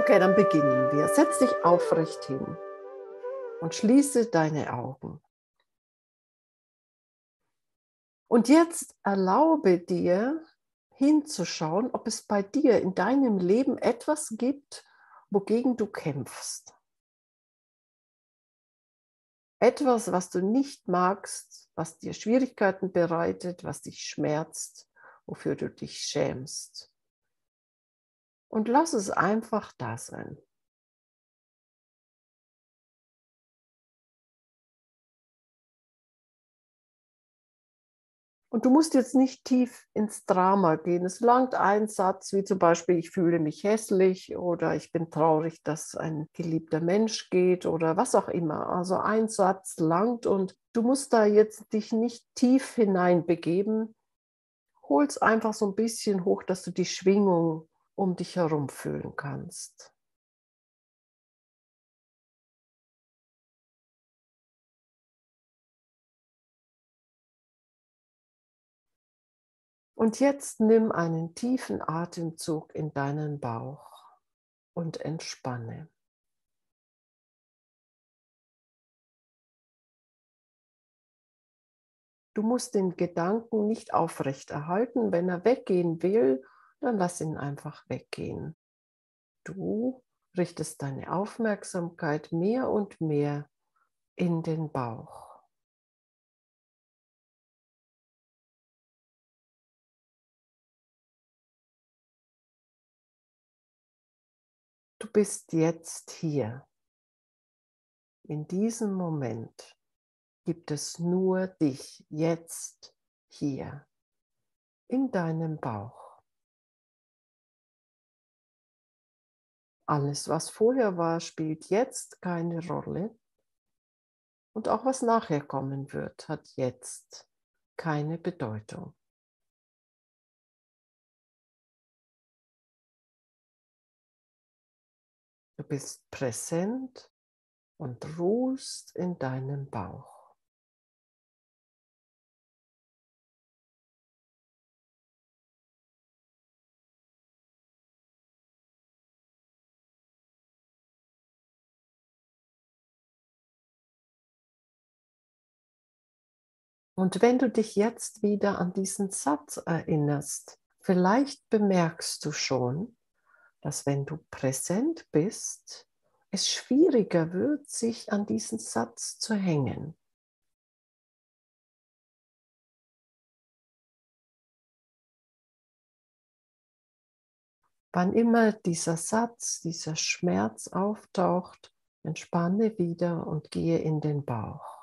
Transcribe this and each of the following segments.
Okay, dann beginnen wir. Setz dich aufrecht hin und schließe deine Augen. Und jetzt erlaube dir hinzuschauen, ob es bei dir in deinem Leben etwas gibt, wogegen du kämpfst. Etwas, was du nicht magst, was dir Schwierigkeiten bereitet, was dich schmerzt, wofür du dich schämst und lass es einfach da sein. Und du musst jetzt nicht tief ins Drama gehen. Es langt ein Satz, wie zum Beispiel, ich fühle mich hässlich oder ich bin traurig, dass ein geliebter Mensch geht oder was auch immer. Also ein Satz langt und du musst da jetzt dich nicht tief hineinbegeben. Hol es einfach so ein bisschen hoch, dass du die Schwingung um dich herum fühlen kannst. Und jetzt nimm einen tiefen Atemzug in deinen Bauch und entspanne. Du musst den Gedanken nicht aufrechterhalten. Wenn er weggehen will, dann lass ihn einfach weggehen. Du richtest deine Aufmerksamkeit mehr und mehr in den Bauch. Du bist jetzt hier. In diesem Moment gibt es nur dich jetzt hier in deinem Bauch. Alles, was vorher war, spielt jetzt keine Rolle. Und auch was nachher kommen wird, hat jetzt keine Bedeutung. Du bist präsent und ruhst in deinem Bauch. Und wenn du dich jetzt wieder an diesen Satz erinnerst, vielleicht bemerkst du schon, dass wenn du präsent bist, es schwieriger wird, sich an diesen Satz zu hängen. Wann immer dieser Satz, dieser Schmerz auftaucht, entspanne wieder und gehe in den Bauch.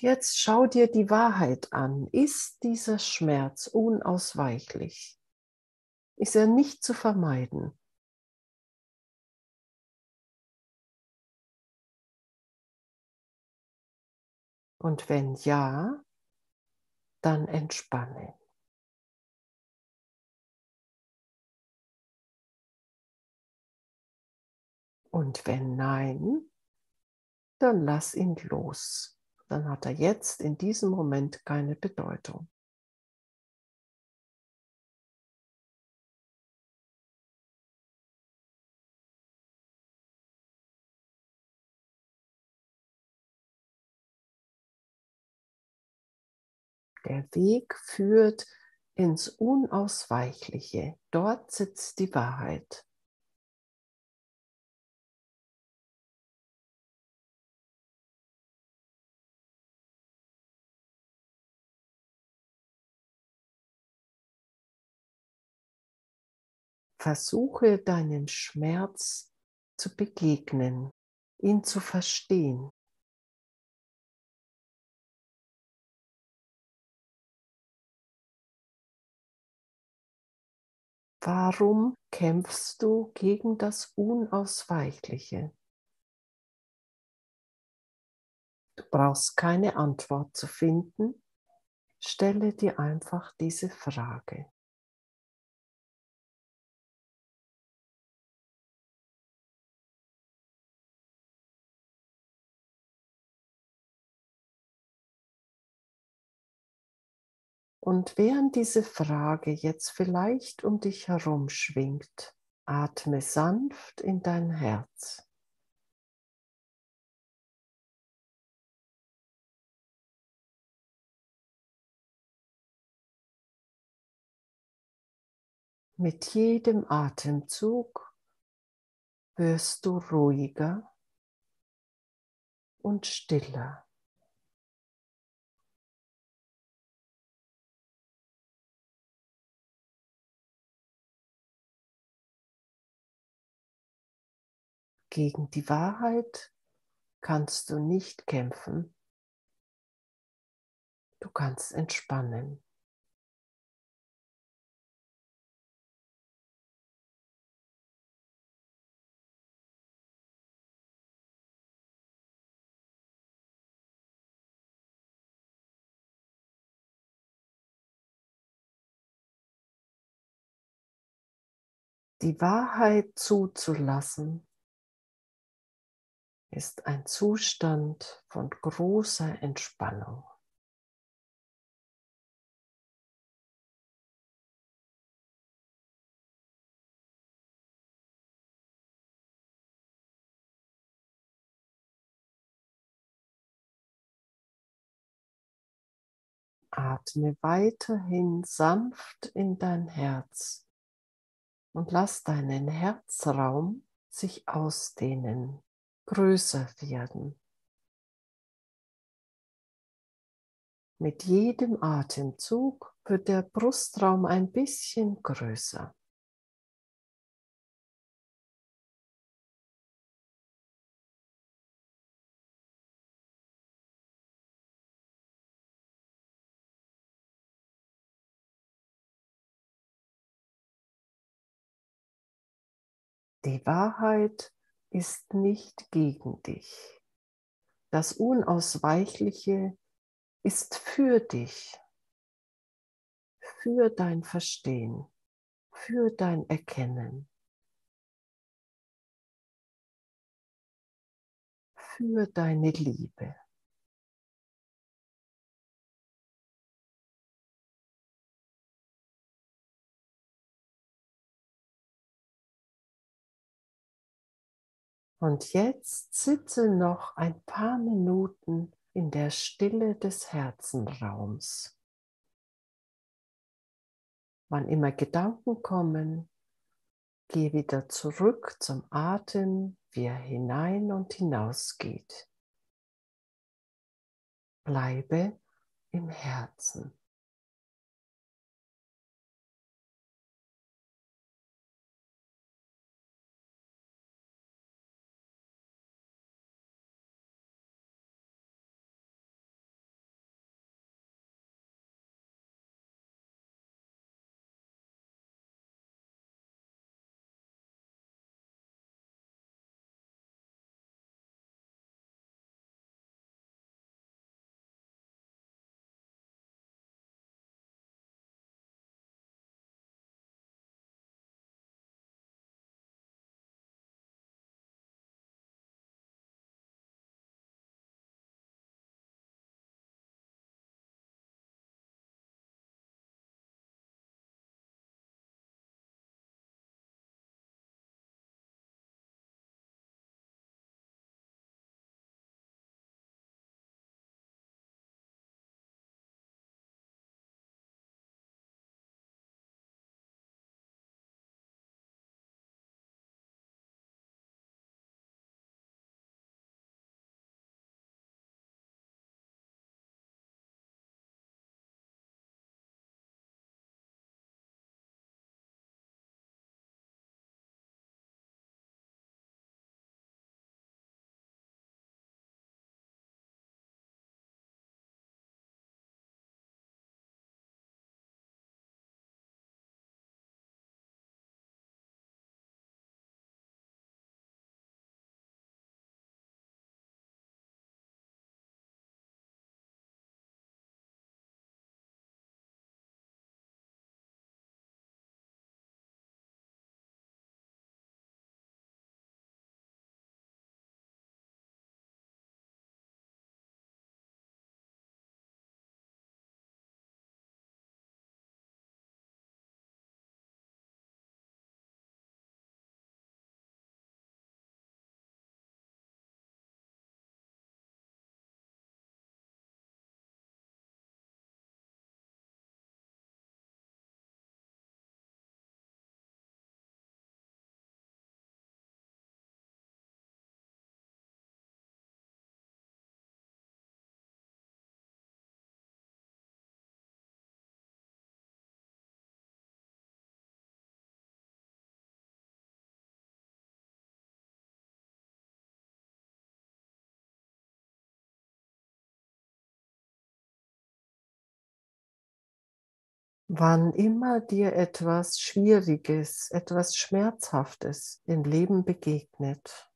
Jetzt schau dir die Wahrheit an. Ist dieser Schmerz unausweichlich? Ist er nicht zu vermeiden? Und wenn ja, dann entspanne. Und wenn nein, dann lass ihn los dann hat er jetzt in diesem Moment keine Bedeutung. Der Weg führt ins Unausweichliche. Dort sitzt die Wahrheit. Versuche deinen Schmerz zu begegnen, ihn zu verstehen. Warum kämpfst du gegen das Unausweichliche? Du brauchst keine Antwort zu finden. Stelle dir einfach diese Frage. Und während diese Frage jetzt vielleicht um dich herum schwingt, atme sanft in dein Herz. Mit jedem Atemzug wirst du ruhiger und stiller. Gegen die Wahrheit kannst du nicht kämpfen. Du kannst entspannen. Die Wahrheit zuzulassen ist ein Zustand von großer Entspannung. Atme weiterhin sanft in dein Herz und lass deinen Herzraum sich ausdehnen, größer werden. Mit jedem Atemzug wird der Brustraum ein bisschen größer. Die Wahrheit ist nicht gegen dich. Das Unausweichliche ist für dich, für dein Verstehen, für dein Erkennen, für deine Liebe. Und jetzt sitze noch ein paar Minuten in der Stille des Herzenraums. Wann immer Gedanken kommen, geh wieder zurück zum Atem, wie er hinein und hinaus geht. Bleibe im Herzen. Wann immer dir etwas Schwieriges, etwas Schmerzhaftes im Leben begegnet,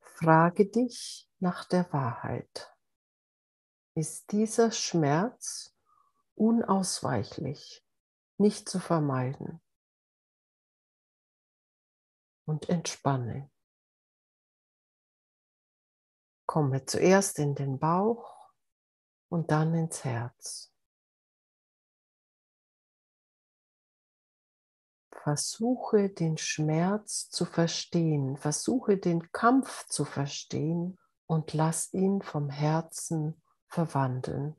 frage dich nach der Wahrheit. Ist dieser Schmerz unausweichlich, nicht zu vermeiden? Und entspanne. Komme zuerst in den Bauch und dann ins Herz. Versuche den Schmerz zu verstehen, versuche den Kampf zu verstehen und lass ihn vom Herzen verwandeln.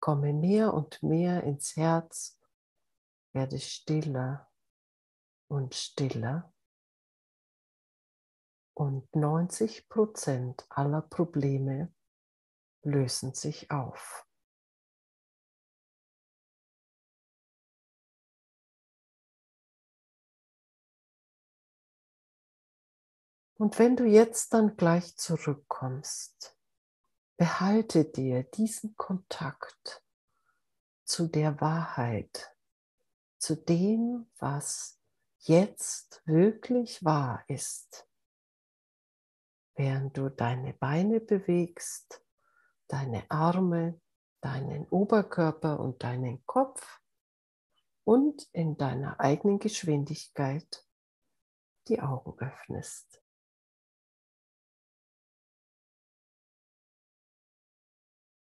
Komme mehr und mehr ins Herz, werde stiller und stiller und 90 Prozent aller Probleme lösen sich auf. Und wenn du jetzt dann gleich zurückkommst, behalte dir diesen Kontakt zu der Wahrheit, zu dem, was jetzt wirklich wahr ist. Während du deine Beine bewegst, deine Arme, deinen Oberkörper und deinen Kopf und in deiner eigenen Geschwindigkeit die Augen öffnest.